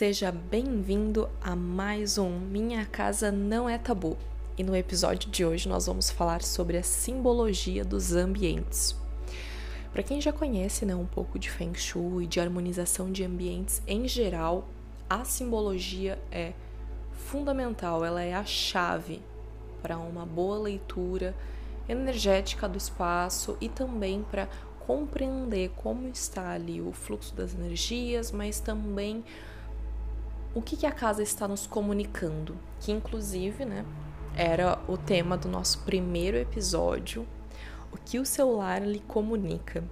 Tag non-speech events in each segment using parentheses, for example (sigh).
Seja bem-vindo a mais um Minha Casa Não é Tabu. E no episódio de hoje nós vamos falar sobre a simbologia dos ambientes. Para quem já conhece né, um pouco de Feng Shui e de harmonização de ambientes em geral, a simbologia é fundamental, ela é a chave para uma boa leitura energética do espaço e também para compreender como está ali o fluxo das energias, mas também o que, que a casa está nos comunicando, que inclusive, né, era o tema do nosso primeiro episódio, o que o celular lhe comunica.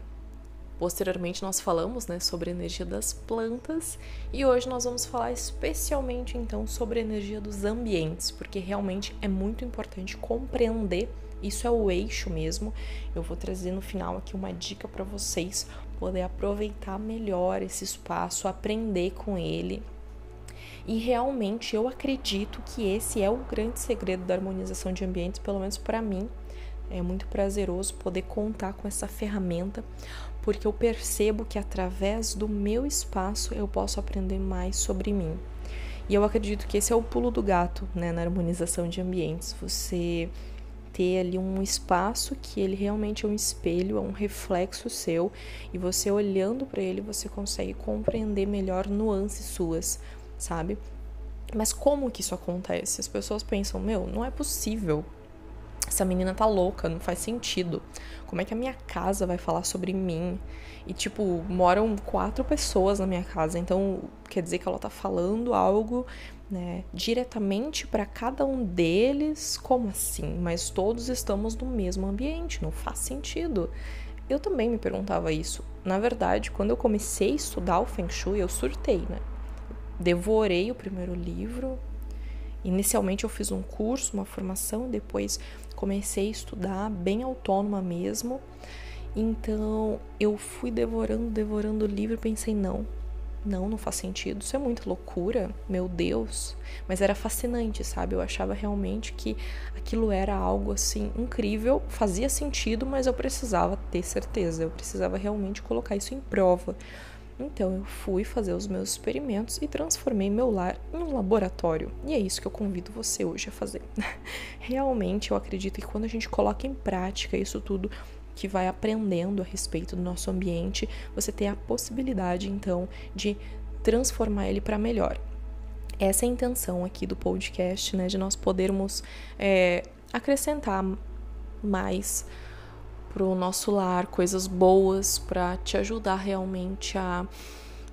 Posteriormente nós falamos, né, sobre a energia das plantas e hoje nós vamos falar especialmente então sobre a energia dos ambientes, porque realmente é muito importante compreender isso é o eixo mesmo. Eu vou trazer no final aqui uma dica para vocês poder aproveitar melhor esse espaço, aprender com ele e realmente eu acredito que esse é o grande segredo da harmonização de ambientes, pelo menos para mim. É muito prazeroso poder contar com essa ferramenta, porque eu percebo que através do meu espaço eu posso aprender mais sobre mim. E eu acredito que esse é o pulo do gato, né, na harmonização de ambientes. Você ter ali um espaço que ele realmente é um espelho, é um reflexo seu, e você olhando para ele, você consegue compreender melhor nuances suas, sabe? Mas como que isso acontece? As pessoas pensam, meu, não é possível. Essa menina tá louca, não faz sentido. Como é que a minha casa vai falar sobre mim? E, tipo, moram quatro pessoas na minha casa, então quer dizer que ela tá falando algo, né, diretamente para cada um deles? Como assim? Mas todos estamos no mesmo ambiente, não faz sentido. Eu também me perguntava isso. Na verdade, quando eu comecei a estudar o Feng Shui, eu surtei, né? Devorei o primeiro livro. Inicialmente eu fiz um curso, uma formação, depois comecei a estudar bem autônoma mesmo. Então eu fui devorando, devorando o livro pensei: não, não, não faz sentido, isso é muita loucura, meu Deus. Mas era fascinante, sabe? Eu achava realmente que aquilo era algo assim incrível, fazia sentido, mas eu precisava ter certeza, eu precisava realmente colocar isso em prova. Então eu fui fazer os meus experimentos e transformei meu lar em um laboratório. E é isso que eu convido você hoje a fazer. (laughs) Realmente eu acredito que quando a gente coloca em prática isso tudo que vai aprendendo a respeito do nosso ambiente, você tem a possibilidade então de transformar ele para melhor. Essa é a intenção aqui do podcast, né, de nós podermos é, acrescentar mais para o nosso lar, coisas boas para te ajudar realmente a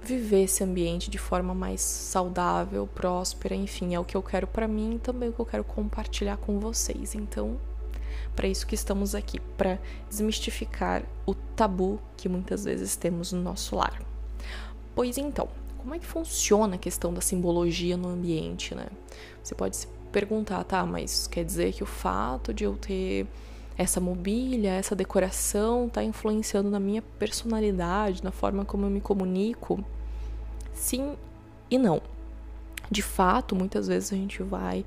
viver esse ambiente de forma mais saudável, próspera, enfim, é o que eu quero para mim e também o que eu quero compartilhar com vocês. Então, para isso que estamos aqui, para desmistificar o tabu que muitas vezes temos no nosso lar. Pois então, como é que funciona a questão da simbologia no ambiente, né? Você pode se perguntar, tá, mas quer dizer que o fato de eu ter essa mobília, essa decoração está influenciando na minha personalidade, na forma como eu me comunico? Sim e não. De fato, muitas vezes a gente vai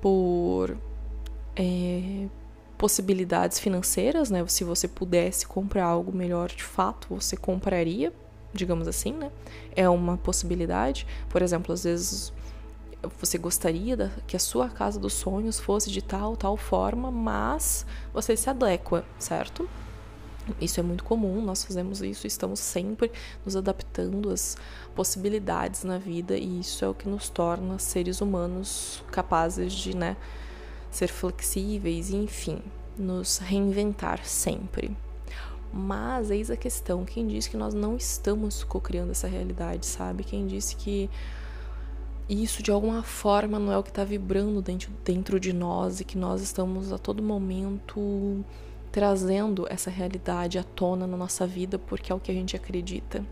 por é, possibilidades financeiras, né? Se você pudesse comprar algo melhor, de fato, você compraria, digamos assim, né? É uma possibilidade. Por exemplo, às vezes você gostaria da, que a sua casa dos sonhos fosse de tal, tal forma, mas você se adequa, certo? Isso é muito comum, nós fazemos isso, estamos sempre nos adaptando às possibilidades na vida e isso é o que nos torna seres humanos capazes de, né, ser flexíveis e, enfim, nos reinventar sempre. Mas eis a questão, quem diz que nós não estamos co-criando essa realidade, sabe? Quem disse que isso de alguma forma não é o que está vibrando dentro, dentro de nós e que nós estamos a todo momento trazendo essa realidade à tona na nossa vida porque é o que a gente acredita.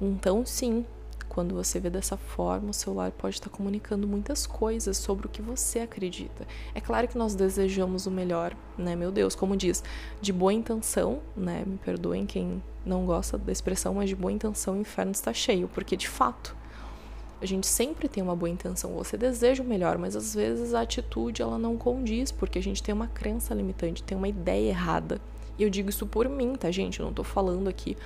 Então, sim, quando você vê dessa forma, o celular pode estar comunicando muitas coisas sobre o que você acredita. É claro que nós desejamos o melhor, né? Meu Deus, como diz, de boa intenção, né? Me perdoem quem não gosta da expressão, mas de boa intenção o inferno está cheio, porque de fato a gente sempre tem uma boa intenção, você deseja o melhor, mas às vezes a atitude ela não condiz, porque a gente tem uma crença limitante, tem uma ideia errada. E eu digo isso por mim, tá, gente? Eu não tô falando aqui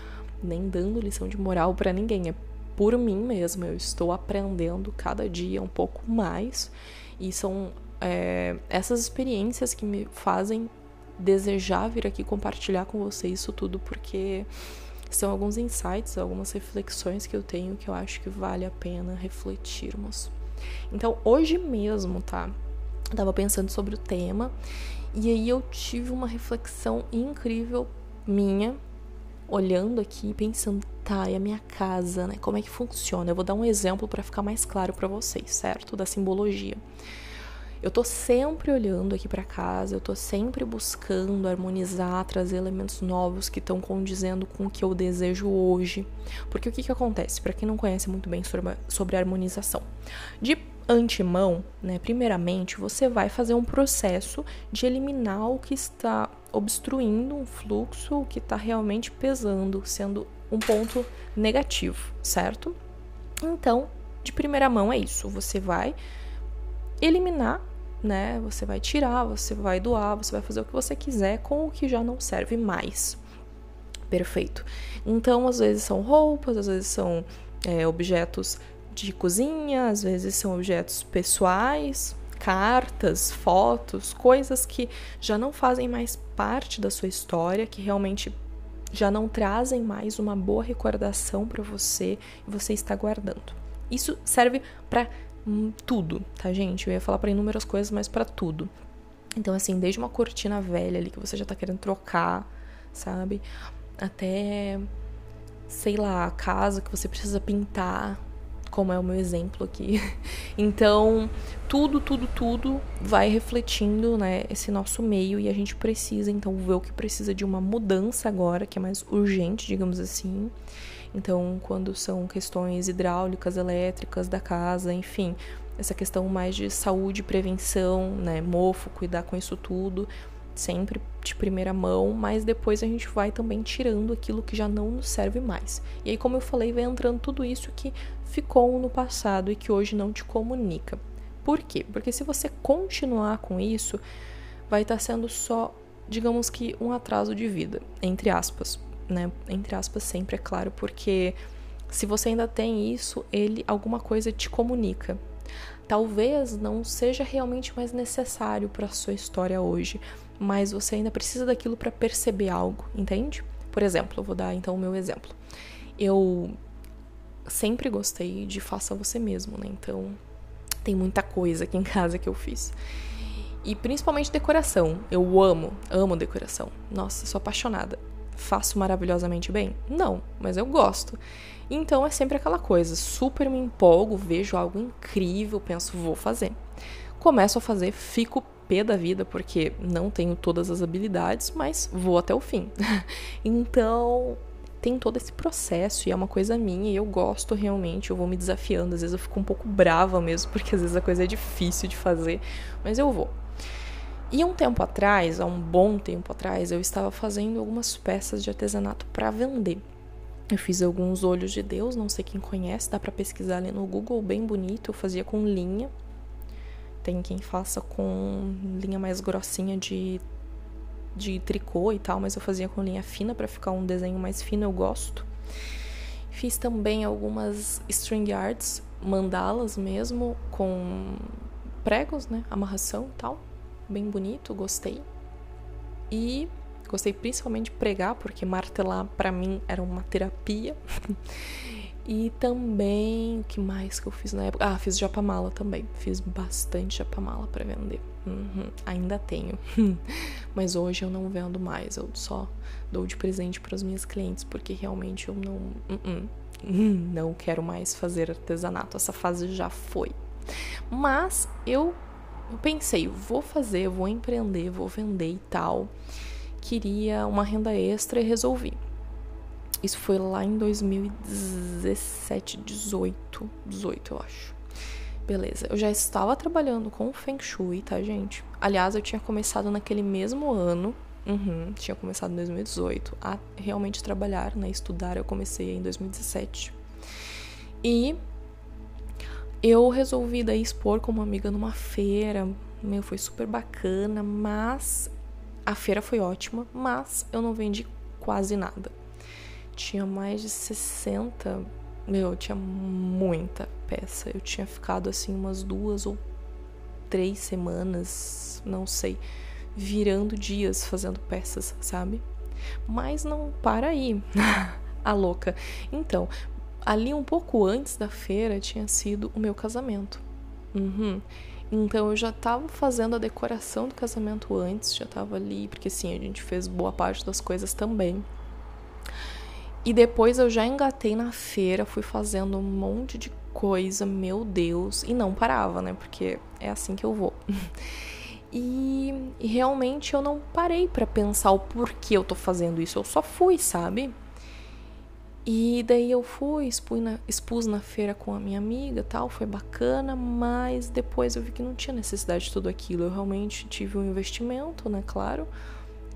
nem dando lição de moral para ninguém, é por mim mesma. Eu estou aprendendo cada dia um pouco mais e são é, essas experiências que me fazem desejar vir aqui compartilhar com vocês isso tudo, porque são alguns insights, algumas reflexões que eu tenho que eu acho que vale a pena refletirmos. Então, hoje mesmo, tá? Eu tava pensando sobre o tema e aí eu tive uma reflexão incrível minha, olhando aqui pensando, tá, e a minha casa, né? Como é que funciona? Eu vou dar um exemplo para ficar mais claro para vocês, certo? Da simbologia. Eu tô sempre olhando aqui para casa, eu tô sempre buscando harmonizar, trazer elementos novos que estão condizendo com o que eu desejo hoje. Porque o que que acontece? Para quem não conhece muito bem sobre, sobre harmonização, de antemão, né, primeiramente, você vai fazer um processo de eliminar o que está obstruindo um fluxo, o que está realmente pesando, sendo um ponto negativo, certo? Então, de primeira mão é isso. Você vai eliminar né? Você vai tirar, você vai doar, você vai fazer o que você quiser com o que já não serve mais. Perfeito. Então, às vezes são roupas, às vezes são é, objetos de cozinha, às vezes são objetos pessoais, cartas, fotos, coisas que já não fazem mais parte da sua história, que realmente já não trazem mais uma boa recordação para você e você está guardando. Isso serve para tudo, tá, gente? Eu ia falar para inúmeras coisas, mas para tudo. Então, assim, desde uma cortina velha ali que você já tá querendo trocar, sabe? Até, sei lá, a casa que você precisa pintar, como é o meu exemplo aqui. (laughs) Então, tudo, tudo, tudo vai refletindo, né, esse nosso meio e a gente precisa então ver o que precisa de uma mudança agora, que é mais urgente, digamos assim. Então, quando são questões hidráulicas, elétricas da casa, enfim, essa questão mais de saúde, prevenção, né, mofo, cuidar com isso tudo, sempre de primeira mão, mas depois a gente vai também tirando aquilo que já não nos serve mais. E aí, como eu falei, vai entrando tudo isso que ficou no passado e que hoje não te comunica. Por quê? Porque se você continuar com isso, vai estar sendo só, digamos que, um atraso de vida, entre aspas né? Entre aspas, sempre, é claro, porque se você ainda tem isso, ele alguma coisa te comunica. Talvez não seja realmente mais necessário para sua história hoje, mas você ainda precisa daquilo para perceber algo, entende? Por exemplo, eu vou dar então o meu exemplo. Eu sempre gostei de faça você mesmo, né? Então, tem muita coisa aqui em casa que eu fiz. E principalmente decoração. Eu amo, amo decoração. Nossa, sou apaixonada faço maravilhosamente bem? Não, mas eu gosto. Então é sempre aquela coisa, super me empolgo, vejo algo incrível, penso, vou fazer. Começo a fazer, fico pé da vida porque não tenho todas as habilidades, mas vou até o fim. (laughs) então, tem todo esse processo e é uma coisa minha e eu gosto realmente, eu vou me desafiando, às vezes eu fico um pouco brava mesmo, (laughs) porque às vezes a coisa é difícil de fazer, mas eu vou. E um tempo atrás, há um bom tempo atrás, eu estava fazendo algumas peças de artesanato para vender. Eu fiz alguns olhos de Deus, não sei quem conhece, dá para pesquisar ali no Google, bem bonito. Eu fazia com linha. Tem quem faça com linha mais grossinha de de tricô e tal, mas eu fazia com linha fina para ficar um desenho mais fino, eu gosto. Fiz também algumas string arts, mandalas mesmo, com pregos, né, amarração e tal bem bonito, gostei. E gostei principalmente de pregar, porque martelar para mim era uma terapia. (laughs) e também, o que mais que eu fiz na época? Ah, fiz japamala também. Fiz bastante japamala para vender. Uhum, ainda tenho. (laughs) Mas hoje eu não vendo mais, eu só dou de presente para os meus clientes, porque realmente eu não. Uh -uh, (laughs) não quero mais fazer artesanato, essa fase já foi. Mas eu pensei, vou fazer, vou empreender, vou vender e tal. Queria uma renda extra e resolvi. Isso foi lá em 2017, 18, 18 eu acho. Beleza, eu já estava trabalhando com Feng Shui, tá, gente? Aliás, eu tinha começado naquele mesmo ano, uhum, tinha começado em 2018, a realmente trabalhar, né, estudar, eu comecei em 2017. E eu resolvi daí expor como amiga numa feira. Meu, foi super bacana, mas a feira foi ótima, mas eu não vendi quase nada. Tinha mais de 60 Meu, tinha muita peça. Eu tinha ficado assim umas duas ou três semanas, não sei, virando dias fazendo peças, sabe? Mas não para aí, (laughs) a louca. Então, ali um pouco antes da feira tinha sido o meu casamento. Uhum. Então eu já estava fazendo a decoração do casamento antes, já estava ali, porque sim, a gente fez boa parte das coisas também. E depois eu já engatei na feira, fui fazendo um monte de coisa, meu Deus, e não parava, né? Porque é assim que eu vou. (laughs) E, e realmente eu não parei para pensar o porquê eu tô fazendo isso, eu só fui, sabe? E daí eu fui, expus na, expus na feira com a minha amiga tal, foi bacana, mas depois eu vi que não tinha necessidade de tudo aquilo. Eu realmente tive um investimento, né? Claro.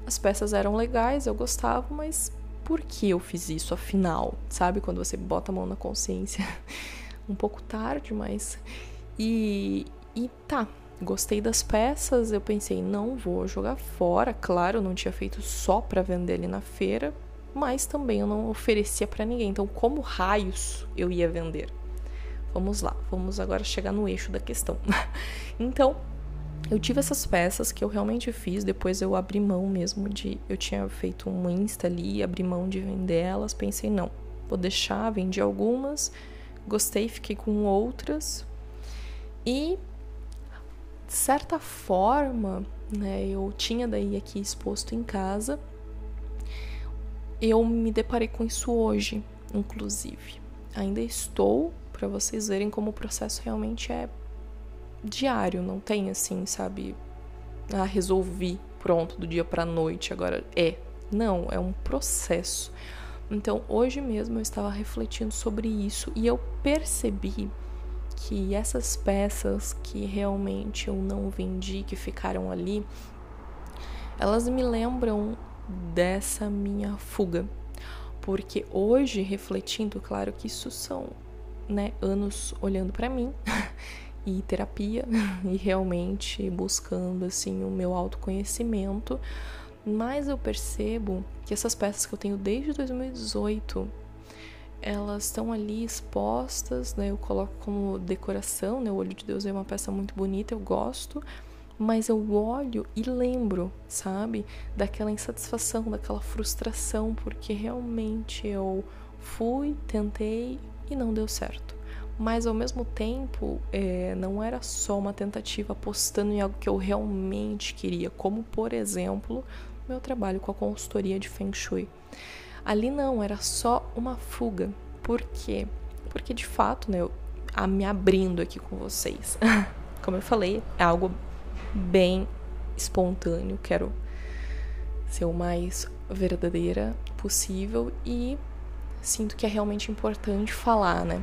As peças eram legais, eu gostava, mas por que eu fiz isso afinal? Sabe quando você bota a mão na consciência? (laughs) um pouco tarde, mas. E, e tá, gostei das peças. Eu pensei, não vou jogar fora. Claro, não tinha feito só para vender ali na feira, mas também eu não oferecia para ninguém. Então, como raios eu ia vender? Vamos lá, vamos agora chegar no eixo da questão. (laughs) então, eu tive essas peças que eu realmente fiz, depois eu abri mão mesmo de. Eu tinha feito um Insta ali, abri mão de vender elas, pensei, não, vou deixar, vendi algumas, gostei, fiquei com outras. E, de certa forma, né, eu tinha daí aqui exposto em casa. Eu me deparei com isso hoje, inclusive. Ainda estou, para vocês verem como o processo realmente é diário, não tem assim, sabe? Ah, resolvi, pronto, do dia para noite, agora é. Não, é um processo. Então, hoje mesmo eu estava refletindo sobre isso e eu percebi que essas peças que realmente eu não vendi, que ficaram ali, elas me lembram dessa minha fuga. Porque hoje, refletindo, claro que isso são né, anos olhando para mim (laughs) e terapia (laughs) e realmente buscando assim o meu autoconhecimento, mas eu percebo que essas peças que eu tenho desde 2018 elas estão ali expostas, né? Eu coloco como decoração, né? O olho de Deus é uma peça muito bonita, eu gosto, mas eu olho e lembro, sabe, daquela insatisfação, daquela frustração, porque realmente eu fui, tentei e não deu certo mas ao mesmo tempo é, não era só uma tentativa apostando em algo que eu realmente queria, como por exemplo meu trabalho com a consultoria de Feng Shui. Ali não, era só uma fuga. Por quê? Porque de fato, né, eu, a, me abrindo aqui com vocês, (laughs) como eu falei, é algo bem espontâneo, quero ser o mais verdadeira possível e sinto que é realmente importante falar, né?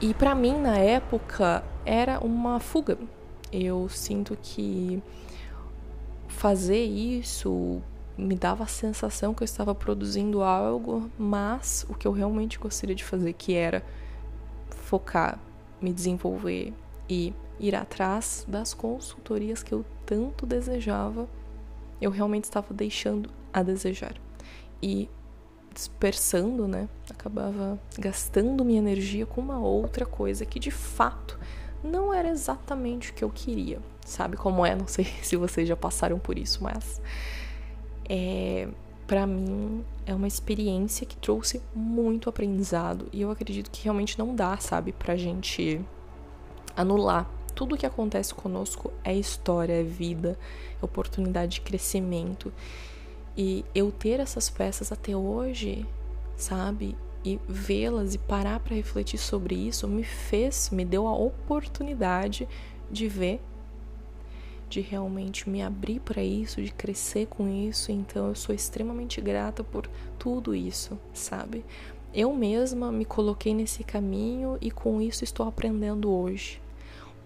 E para mim, na época, era uma fuga. Eu sinto que fazer isso me dava a sensação que eu estava produzindo algo, mas o que eu realmente gostaria de fazer, que era focar, me desenvolver e ir atrás das consultorias que eu tanto desejava, eu realmente estava deixando a desejar. E dispersando, né? Acabava gastando minha energia com uma outra coisa que de fato não era exatamente o que eu queria. Sabe como é? Não sei (laughs) se vocês já passaram por isso, mas é, para mim é uma experiência que trouxe muito aprendizado e eu acredito que realmente não dá, sabe, pra gente anular. Tudo o que acontece conosco é história, é vida, é oportunidade de crescimento. E eu ter essas peças até hoje, sabe? E vê-las e parar para refletir sobre isso me fez, me deu a oportunidade de ver, de realmente me abrir para isso, de crescer com isso. Então eu sou extremamente grata por tudo isso, sabe? Eu mesma me coloquei nesse caminho e com isso estou aprendendo hoje.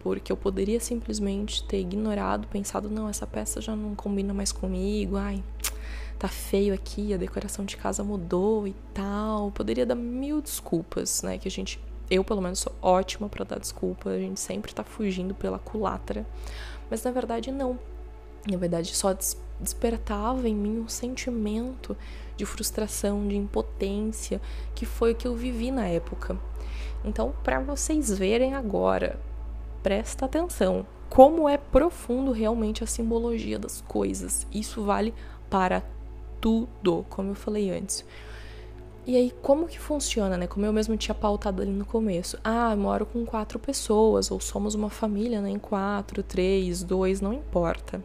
Porque eu poderia simplesmente ter ignorado, pensado, não, essa peça já não combina mais comigo, ai, tá feio aqui, a decoração de casa mudou e tal. Poderia dar mil desculpas, né? Que a gente, eu pelo menos sou ótima para dar desculpa, a gente sempre tá fugindo pela culatra. Mas na verdade não. Na verdade só despertava em mim um sentimento de frustração, de impotência, que foi o que eu vivi na época. Então, para vocês verem agora, presta atenção, como é profundo realmente a simbologia das coisas. Isso vale para tudo, como eu falei antes. E aí, como que funciona, né? Como eu mesmo tinha pautado ali no começo. Ah, moro com quatro pessoas, ou somos uma família, né? Em quatro, três, dois, não importa.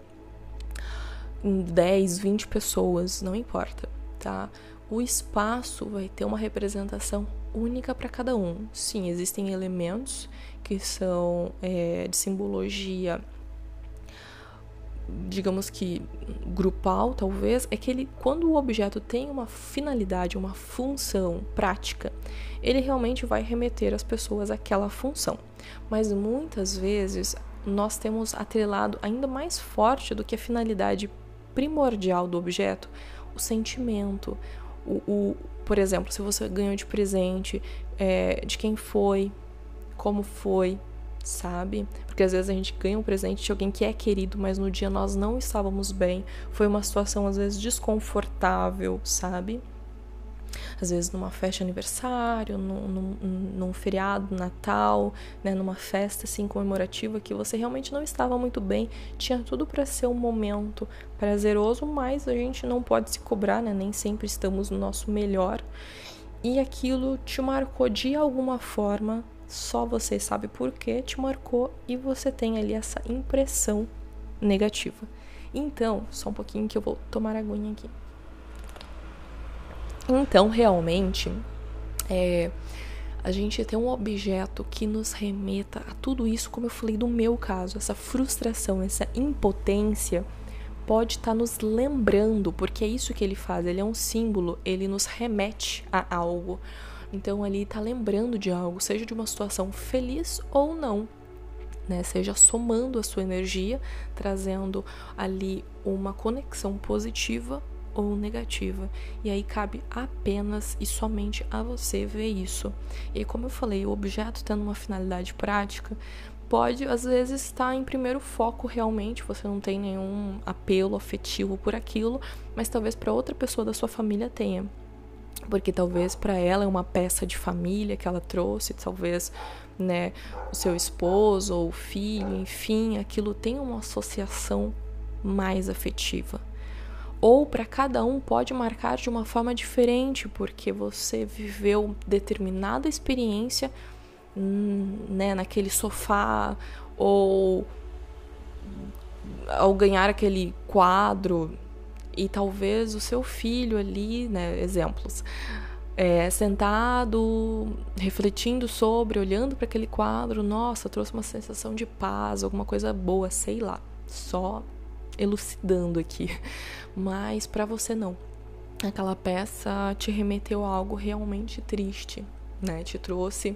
10, 20 pessoas, não importa, tá? O espaço vai ter uma representação única para cada um. Sim, existem elementos que são é, de simbologia digamos que grupal, talvez, é que ele, quando o objeto tem uma finalidade, uma função prática, ele realmente vai remeter as pessoas àquela função. Mas muitas vezes nós temos atrelado ainda mais forte do que a finalidade primordial do objeto, o sentimento, o, o por exemplo, se você ganhou de presente, é, de quem foi, como foi, sabe? Porque às vezes a gente ganha um presente de alguém que é querido, mas no dia nós não estávamos bem. Foi uma situação às vezes desconfortável, sabe? Às vezes numa festa de aniversário, num, num, num feriado, Natal, né, numa festa assim comemorativa que você realmente não estava muito bem, tinha tudo para ser um momento prazeroso, mas a gente não pode se cobrar, né? Nem sempre estamos no nosso melhor. E aquilo te marcou de alguma forma só você sabe por que te marcou e você tem ali essa impressão negativa. Então, só um pouquinho que eu vou tomar aguinha aqui. Então, realmente, é, a gente tem um objeto que nos remeta a tudo isso, como eu falei do meu caso, essa frustração, essa impotência, pode estar tá nos lembrando, porque é isso que ele faz, ele é um símbolo, ele nos remete a algo. Então ali está lembrando de algo, seja de uma situação feliz ou não, né? Seja somando a sua energia, trazendo ali uma conexão positiva ou negativa. E aí cabe apenas e somente a você ver isso. E como eu falei, o objeto tendo uma finalidade prática, pode às vezes estar em primeiro foco realmente, você não tem nenhum apelo afetivo por aquilo, mas talvez para outra pessoa da sua família tenha porque talvez para ela é uma peça de família que ela trouxe, talvez, né, o seu esposo ou filho, enfim, aquilo tem uma associação mais afetiva. Ou para cada um pode marcar de uma forma diferente, porque você viveu determinada experiência, hum, né, naquele sofá ou ao ganhar aquele quadro, e talvez o seu filho ali, né, exemplos, é, sentado, refletindo sobre, olhando para aquele quadro, nossa, trouxe uma sensação de paz, alguma coisa boa, sei lá, só elucidando aqui. Mas para você não. Aquela peça te remeteu a algo realmente triste, né? Te trouxe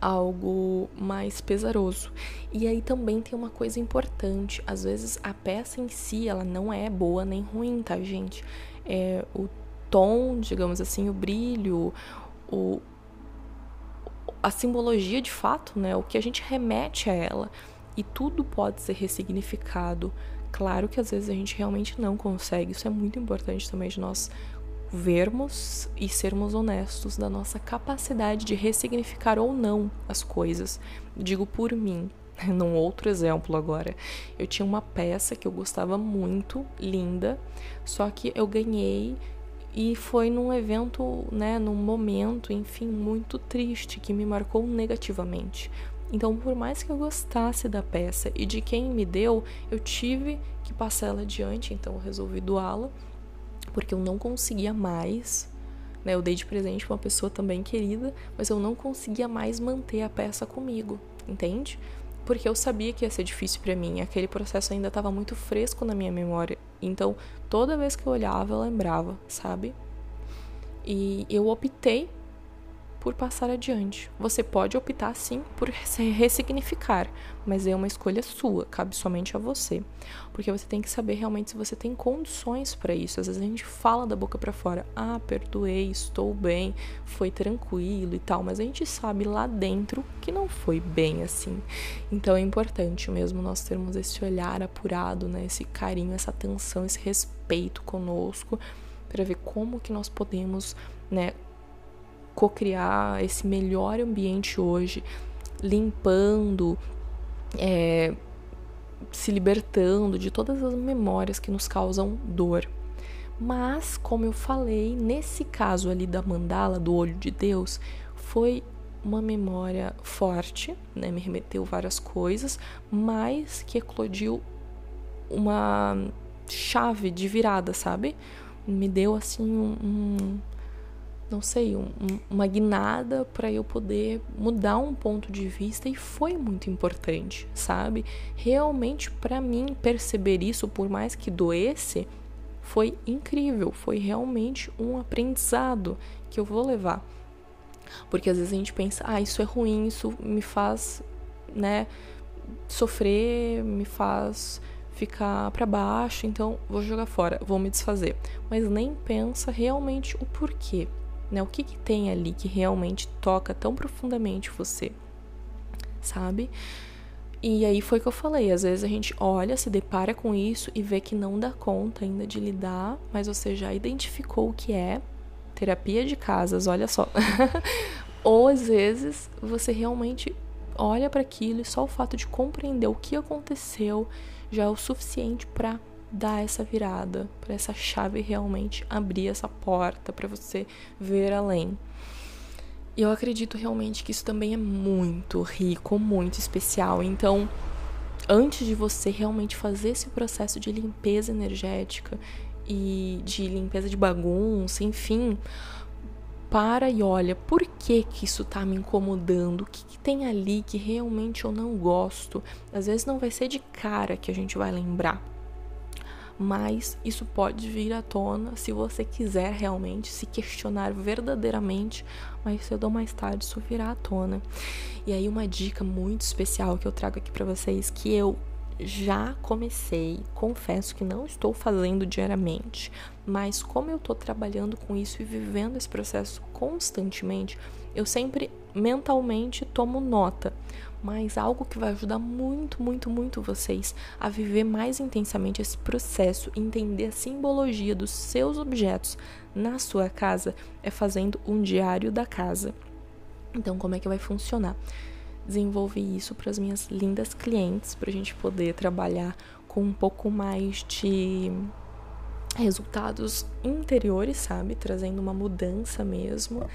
algo mais pesaroso. E aí também tem uma coisa importante, às vezes a peça em si ela não é boa nem ruim, tá, gente? É o tom, digamos assim, o brilho, o a simbologia de fato, né? O que a gente remete a ela. E tudo pode ser ressignificado. Claro que às vezes a gente realmente não consegue. Isso é muito importante também de nós vermos e sermos honestos da nossa capacidade de ressignificar ou não as coisas. Digo por mim, (laughs) num outro exemplo agora. Eu tinha uma peça que eu gostava muito, linda, só que eu ganhei e foi num evento, né, num momento, enfim, muito triste que me marcou negativamente. Então, por mais que eu gostasse da peça e de quem me deu, eu tive que passar ela adiante, então eu resolvi doá-la porque eu não conseguia mais. Né, eu dei de presente uma pessoa também querida, mas eu não conseguia mais manter a peça comigo, entende? Porque eu sabia que ia ser difícil para mim, aquele processo ainda estava muito fresco na minha memória. Então, toda vez que eu olhava, eu lembrava, sabe? E eu optei por passar adiante. Você pode optar sim por ressignificar, mas é uma escolha sua, cabe somente a você. Porque você tem que saber realmente se você tem condições para isso. Às vezes a gente fala da boca para fora: "Ah, perdoei, estou bem, foi tranquilo" e tal, mas a gente sabe lá dentro que não foi bem assim. Então é importante mesmo nós termos esse olhar apurado, né, esse carinho, essa atenção, esse respeito conosco para ver como que nós podemos, né, co-criar esse melhor ambiente hoje, limpando, é, se libertando de todas as memórias que nos causam dor. Mas, como eu falei, nesse caso ali da mandala, do olho de Deus, foi uma memória forte, né? Me remeteu várias coisas, mas que eclodiu uma chave de virada, sabe? Me deu assim um, um não sei, um, uma guinada para eu poder mudar um ponto de vista e foi muito importante, sabe? Realmente para mim perceber isso, por mais que doesse, foi incrível, foi realmente um aprendizado que eu vou levar. Porque às vezes a gente pensa, ah, isso é ruim, isso me faz, né, sofrer, me faz ficar para baixo, então vou jogar fora, vou me desfazer. Mas nem pensa realmente o porquê né? O que, que tem ali que realmente toca tão profundamente você, sabe? E aí foi que eu falei, às vezes a gente olha, se depara com isso e vê que não dá conta ainda de lidar, mas você já identificou o que é terapia de casas, olha só. (laughs) Ou às vezes você realmente olha para aquilo e só o fato de compreender o que aconteceu já é o suficiente para dar essa virada, para essa chave realmente abrir essa porta para você ver além. E eu acredito realmente que isso também é muito rico, muito especial. Então, antes de você realmente fazer esse processo de limpeza energética e de limpeza de bagunça, enfim, para e olha por que que isso tá me incomodando, o que, que tem ali que realmente eu não gosto. Às vezes não vai ser de cara que a gente vai lembrar, mas isso pode vir à tona se você quiser realmente se questionar verdadeiramente, mas cedo ou mais tarde isso virá à tona. E aí uma dica muito especial que eu trago aqui para vocês que eu já comecei, confesso que não estou fazendo diariamente, mas como eu estou trabalhando com isso e vivendo esse processo constantemente, eu sempre mentalmente tomo nota, mas algo que vai ajudar muito, muito, muito vocês a viver mais intensamente esse processo, entender a simbologia dos seus objetos na sua casa, é fazendo um diário da casa. Então, como é que vai funcionar? Desenvolvi isso para as minhas lindas clientes, para a gente poder trabalhar com um pouco mais de resultados interiores, sabe? Trazendo uma mudança mesmo.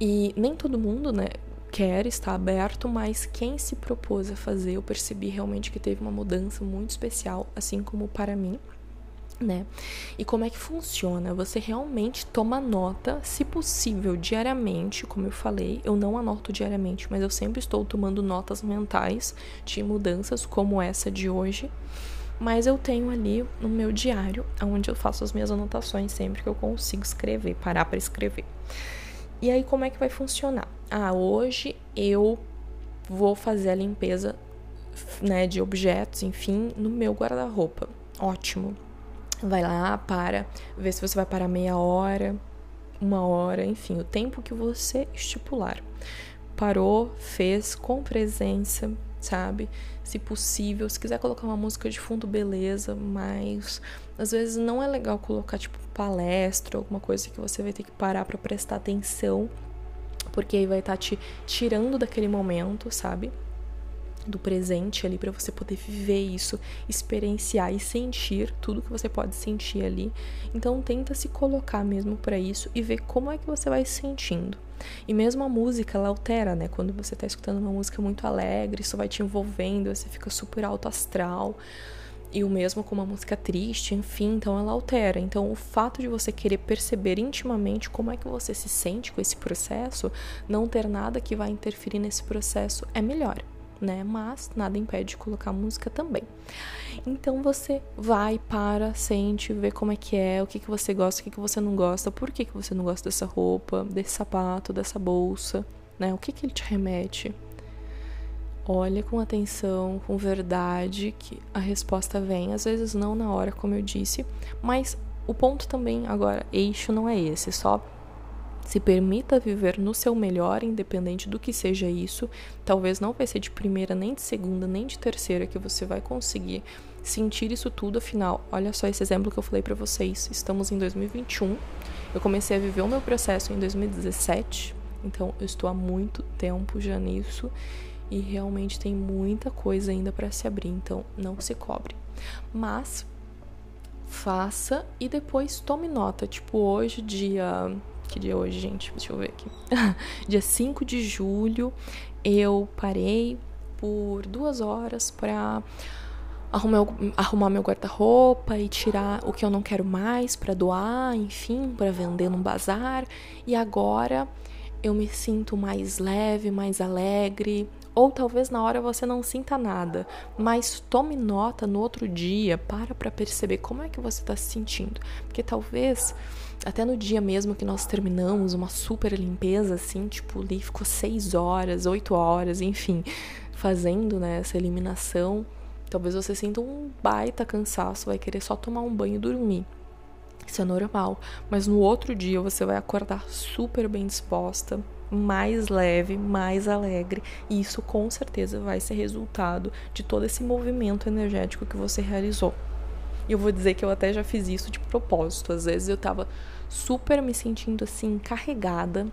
E nem todo mundo, né, quer estar aberto, mas quem se propôs a fazer, eu percebi realmente que teve uma mudança muito especial, assim como para mim. Né? E como é que funciona? Você realmente toma nota, se possível, diariamente, como eu falei. Eu não anoto diariamente, mas eu sempre estou tomando notas mentais de mudanças como essa de hoje. Mas eu tenho ali no meu diário, onde eu faço as minhas anotações sempre que eu consigo escrever, parar para escrever. E aí, como é que vai funcionar? Ah, hoje eu vou fazer a limpeza né, de objetos, enfim, no meu guarda-roupa. Ótimo. Vai lá, para, vê se você vai parar meia hora, uma hora, enfim, o tempo que você estipular. Parou, fez com presença, sabe? Se possível, se quiser colocar uma música de fundo, beleza, mas às vezes não é legal colocar tipo palestra, alguma coisa que você vai ter que parar para prestar atenção, porque aí vai estar tá te tirando daquele momento, sabe? Do presente ali para você poder viver isso, experienciar e sentir tudo que você pode sentir ali. Então tenta se colocar mesmo para isso e ver como é que você vai se sentindo. E mesmo a música, ela altera, né? Quando você tá escutando uma música muito alegre, isso vai te envolvendo, você fica super alto astral e o mesmo com uma música triste, enfim, então ela altera. Então, o fato de você querer perceber intimamente como é que você se sente com esse processo, não ter nada que vai interferir nesse processo é melhor, né? Mas nada impede de colocar música também. Então você vai, para, sente, vê como é que é, o que, que você gosta, o que, que você não gosta, por que, que você não gosta dessa roupa, desse sapato, dessa bolsa, né? O que, que ele te remete? Olha com atenção, com verdade, que a resposta vem. Às vezes não na hora, como eu disse, mas o ponto também, agora, eixo não é esse, só se permita viver no seu melhor, independente do que seja isso. Talvez não vai ser de primeira, nem de segunda, nem de terceira que você vai conseguir sentir isso tudo. Afinal, olha só esse exemplo que eu falei para vocês. Estamos em 2021. Eu comecei a viver o meu processo em 2017. Então, eu estou há muito tempo já nisso e realmente tem muita coisa ainda para se abrir. Então, não se cobre. Mas faça e depois tome nota. Tipo, hoje, dia que dia é hoje, gente? Deixa eu ver aqui. (laughs) dia 5 de julho, eu parei por duas horas para arrumar, meu guarda-roupa e tirar o que eu não quero mais para doar, enfim, para vender num bazar. E agora eu me sinto mais leve, mais alegre, ou talvez na hora você não sinta nada, mas tome nota no outro dia, para para perceber como é que você está se sentindo, porque talvez até no dia mesmo que nós terminamos uma super limpeza, assim, tipo, ali ficou seis horas, oito horas, enfim, fazendo né, essa eliminação, talvez você sinta um baita cansaço, vai querer só tomar um banho e dormir. Isso é normal, mas no outro dia você vai acordar super bem disposta, mais leve, mais alegre, e isso com certeza vai ser resultado de todo esse movimento energético que você realizou. E eu vou dizer que eu até já fiz isso de propósito. Às vezes eu tava super me sentindo assim, carregada,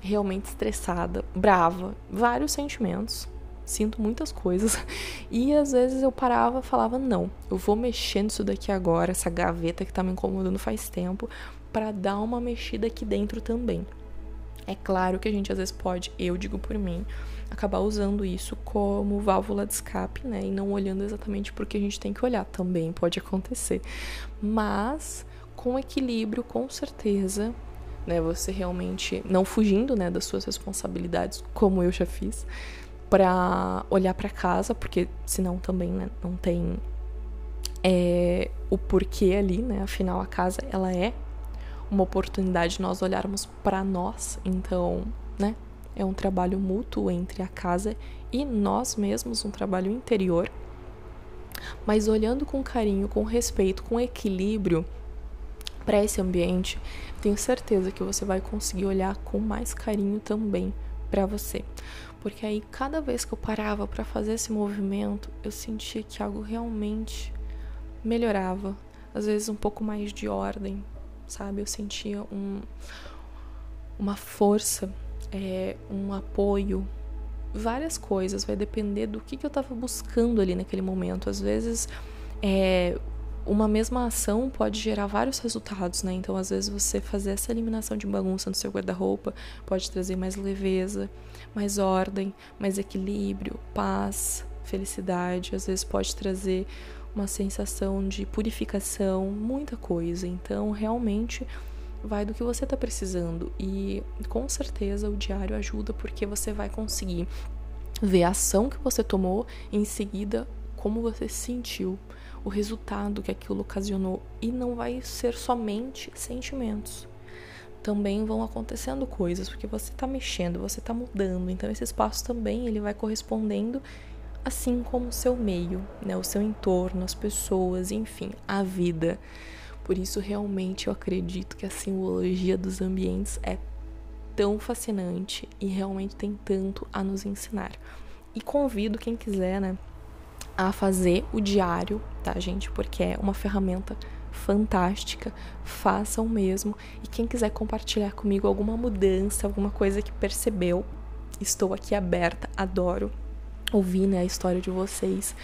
realmente estressada, brava, vários sentimentos. Sinto muitas coisas. (laughs) E às vezes eu parava e falava: não, eu vou mexer nisso daqui agora, essa gaveta que tá me incomodando faz tempo, para dar uma mexida aqui dentro também. É claro que a gente às vezes pode, eu digo por mim, acabar usando isso como válvula de escape, né? E não olhando exatamente porque a gente tem que olhar. Também pode acontecer. Mas com equilíbrio, com certeza, né? Você realmente não fugindo, né, das suas responsabilidades, como eu já fiz, para olhar para casa, porque senão também, né, não tem é, o porquê ali, né? Afinal, a casa ela é uma oportunidade de nós olharmos para nós. Então, né? É um trabalho mútuo entre a casa e nós mesmos, um trabalho interior. Mas olhando com carinho, com respeito, com equilíbrio para esse ambiente, tenho certeza que você vai conseguir olhar com mais carinho também para você. Porque aí cada vez que eu parava para fazer esse movimento, eu sentia que algo realmente melhorava, às vezes um pouco mais de ordem, sabe? Eu sentia um, uma força, é, um apoio, várias coisas. Vai depender do que, que eu estava buscando ali naquele momento. Às vezes, é, uma mesma ação pode gerar vários resultados, né? Então, às vezes, você fazer essa eliminação de bagunça no seu guarda-roupa pode trazer mais leveza, mais ordem, mais equilíbrio, paz, felicidade. Às vezes, pode trazer uma sensação de purificação, muita coisa. Então, realmente vai do que você está precisando e com certeza o diário ajuda porque você vai conseguir ver a ação que você tomou em seguida como você se sentiu, o resultado que aquilo ocasionou e não vai ser somente sentimentos. Também vão acontecendo coisas porque você está mexendo, você está mudando, então esse espaço também ele vai correspondendo assim como o seu meio, né, o seu entorno, as pessoas, enfim, a vida. Por isso, realmente, eu acredito que a simbologia dos ambientes é tão fascinante e realmente tem tanto a nos ensinar. E convido quem quiser, né, a fazer o diário, tá, gente? Porque é uma ferramenta fantástica. Façam mesmo. E quem quiser compartilhar comigo alguma mudança, alguma coisa que percebeu, estou aqui aberta. Adoro ouvir né, a história de vocês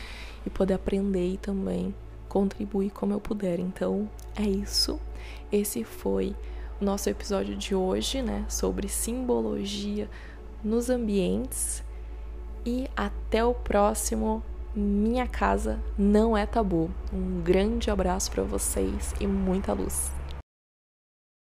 e poder aprender e também contribuir como eu puder. Então, é isso. Esse foi o nosso episódio de hoje, né, sobre simbologia nos ambientes. E até o próximo Minha Casa Não é Tabu. Um grande abraço para vocês e muita luz.